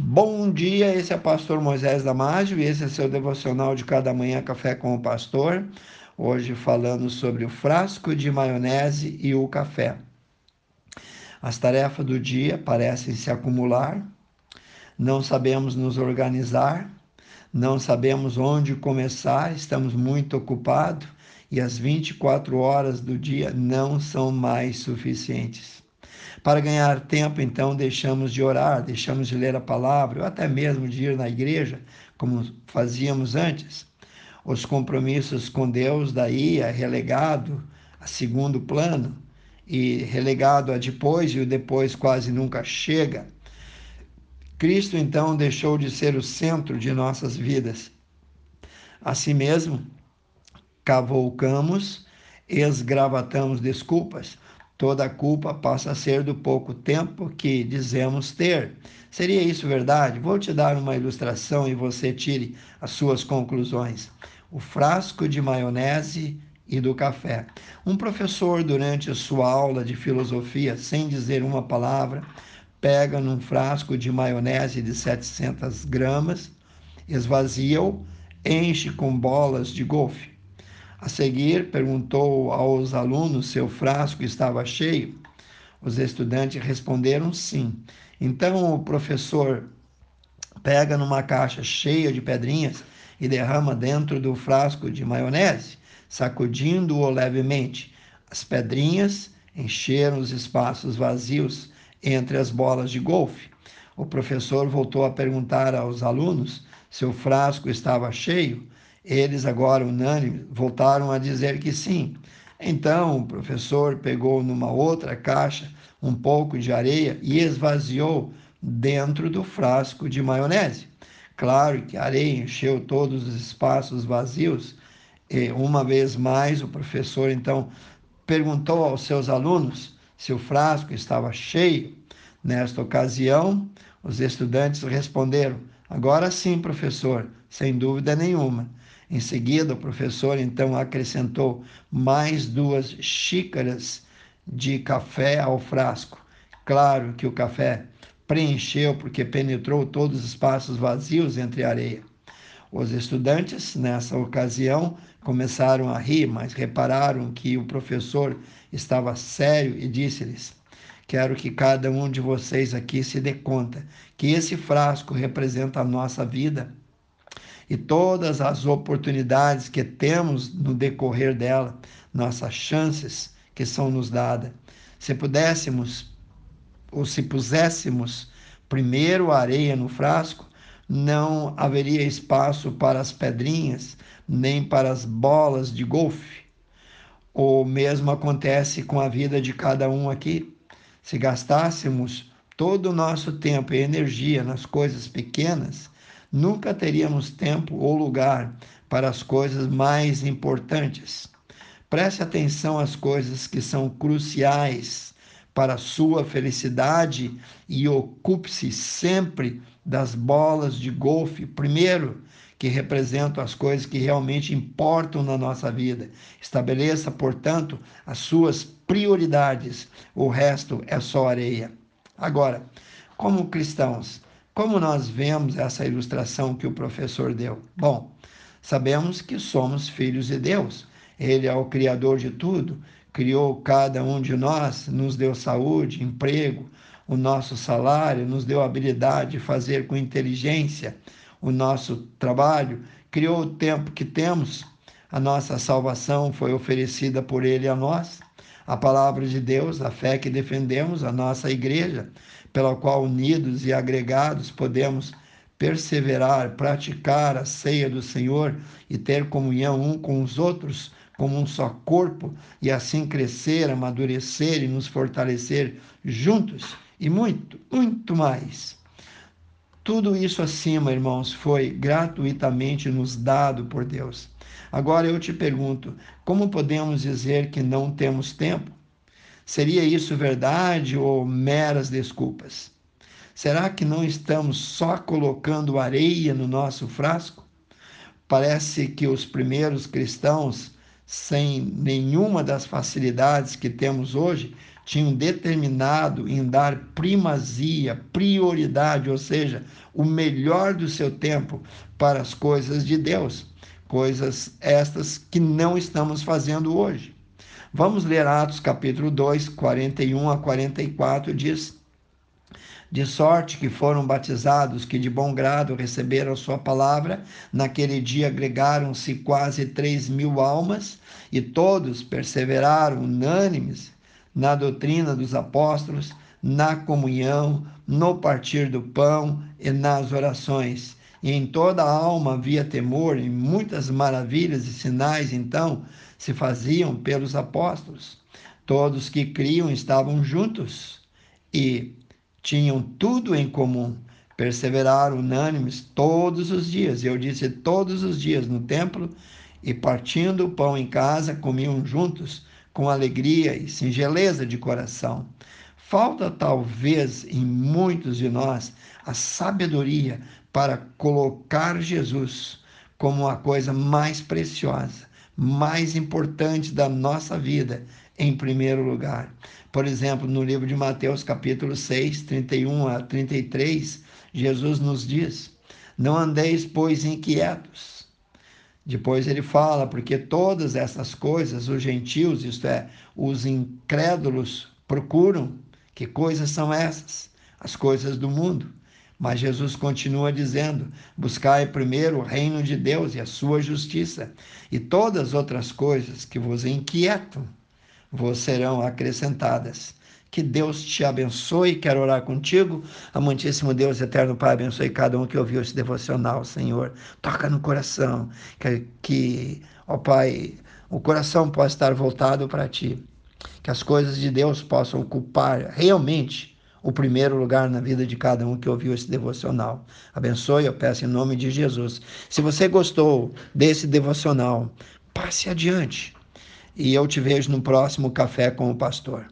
Bom dia, esse é o pastor Moisés Damásio e esse é seu devocional de cada manhã Café com o Pastor. Hoje falando sobre o frasco de maionese e o café. As tarefas do dia parecem se acumular, não sabemos nos organizar, não sabemos onde começar, estamos muito ocupados e as 24 horas do dia não são mais suficientes. Para ganhar tempo, então, deixamos de orar, deixamos de ler a palavra, ou até mesmo de ir na igreja, como fazíamos antes. Os compromissos com Deus daí é relegado a segundo plano e relegado a depois e o depois quase nunca chega. Cristo então deixou de ser o centro de nossas vidas. Assim mesmo, cavalcamos, esgravatamos desculpas, toda a culpa passa a ser do pouco tempo que dizemos ter. Seria isso verdade? Vou te dar uma ilustração e você tire as suas conclusões. O frasco de maionese e do café. Um professor, durante sua aula de filosofia, sem dizer uma palavra, pega num frasco de maionese de 700 gramas, esvazia-o, enche com bolas de golfe a seguir, perguntou aos alunos se o frasco estava cheio. Os estudantes responderam sim. Então o professor pega numa caixa cheia de pedrinhas e derrama dentro do frasco de maionese, sacudindo-o levemente. As pedrinhas encheram os espaços vazios entre as bolas de golfe. O professor voltou a perguntar aos alunos se o frasco estava cheio. Eles, agora unânimes, voltaram a dizer que sim. Então o professor pegou numa outra caixa um pouco de areia e esvaziou dentro do frasco de maionese. Claro que a areia encheu todos os espaços vazios. E uma vez mais, o professor então perguntou aos seus alunos se o frasco estava cheio. Nesta ocasião, os estudantes responderam: Agora sim, professor, sem dúvida nenhuma. Em seguida, o professor então acrescentou mais duas xícaras de café ao frasco. Claro que o café preencheu porque penetrou todos os espaços vazios entre areia. Os estudantes, nessa ocasião, começaram a rir, mas repararam que o professor estava sério e disse-lhes: Quero que cada um de vocês aqui se dê conta que esse frasco representa a nossa vida e todas as oportunidades que temos no decorrer dela, nossas chances que são nos dadas. Se pudéssemos, ou se puséssemos primeiro a areia no frasco, não haveria espaço para as pedrinhas, nem para as bolas de golfe. O mesmo acontece com a vida de cada um aqui. Se gastássemos todo o nosso tempo e energia nas coisas pequenas, nunca teríamos tempo ou lugar para as coisas mais importantes. Preste atenção às coisas que são cruciais para a sua felicidade e ocupe-se sempre das bolas de golfe, primeiro, que representam as coisas que realmente importam na nossa vida. Estabeleça, portanto, as suas prioridades. O resto é só areia. Agora, como cristãos, como nós vemos essa ilustração que o professor deu? Bom, sabemos que somos filhos de Deus. Ele é o Criador de tudo, criou cada um de nós, nos deu saúde, emprego, o nosso salário, nos deu habilidade de fazer com inteligência o nosso trabalho, criou o tempo que temos. A nossa salvação foi oferecida por Ele a nós. A palavra de Deus, a fé que defendemos, a nossa igreja, pela qual unidos e agregados podemos perseverar, praticar a ceia do Senhor e ter comunhão um com os outros como um só corpo e assim crescer, amadurecer e nos fortalecer juntos e muito, muito mais. Tudo isso acima, irmãos, foi gratuitamente nos dado por Deus. Agora eu te pergunto, como podemos dizer que não temos tempo? Seria isso verdade ou meras desculpas? Será que não estamos só colocando areia no nosso frasco? Parece que os primeiros cristãos, sem nenhuma das facilidades que temos hoje, tinham determinado em dar primazia, prioridade, ou seja, o melhor do seu tempo para as coisas de Deus, coisas estas que não estamos fazendo hoje. Vamos ler Atos capítulo 2, 41 a 44, diz: De sorte que foram batizados que de bom grado receberam sua palavra, naquele dia agregaram-se quase três mil almas, e todos perseveraram unânimes na doutrina dos apóstolos, na comunhão, no partir do pão e nas orações. E em toda a alma havia temor, e muitas maravilhas e sinais então se faziam pelos apóstolos. Todos que criam estavam juntos e tinham tudo em comum. Perseveraram unânimes todos os dias. Eu disse todos os dias no templo e partindo o pão em casa, comiam juntos com alegria e singeleza de coração. Falta talvez em muitos de nós a sabedoria para colocar Jesus como a coisa mais preciosa, mais importante da nossa vida em primeiro lugar. Por exemplo, no livro de Mateus, capítulo 6, 31 a 33, Jesus nos diz: Não andeis, pois, inquietos. Depois ele fala, porque todas essas coisas os gentios, isto é, os incrédulos, procuram. Que coisas são essas? As coisas do mundo. Mas Jesus continua dizendo: buscai primeiro o reino de Deus e a sua justiça, e todas as outras coisas que vos inquietam vos serão acrescentadas. Que Deus te abençoe. Quero orar contigo. Amantíssimo Deus, eterno Pai, abençoe cada um que ouviu esse devocional, Senhor. Toca no coração. Que, que ó Pai, o coração possa estar voltado para Ti. Que as coisas de Deus possam ocupar realmente o primeiro lugar na vida de cada um que ouviu esse devocional. Abençoe, eu peço em nome de Jesus. Se você gostou desse devocional, passe adiante. E eu te vejo no próximo Café com o Pastor.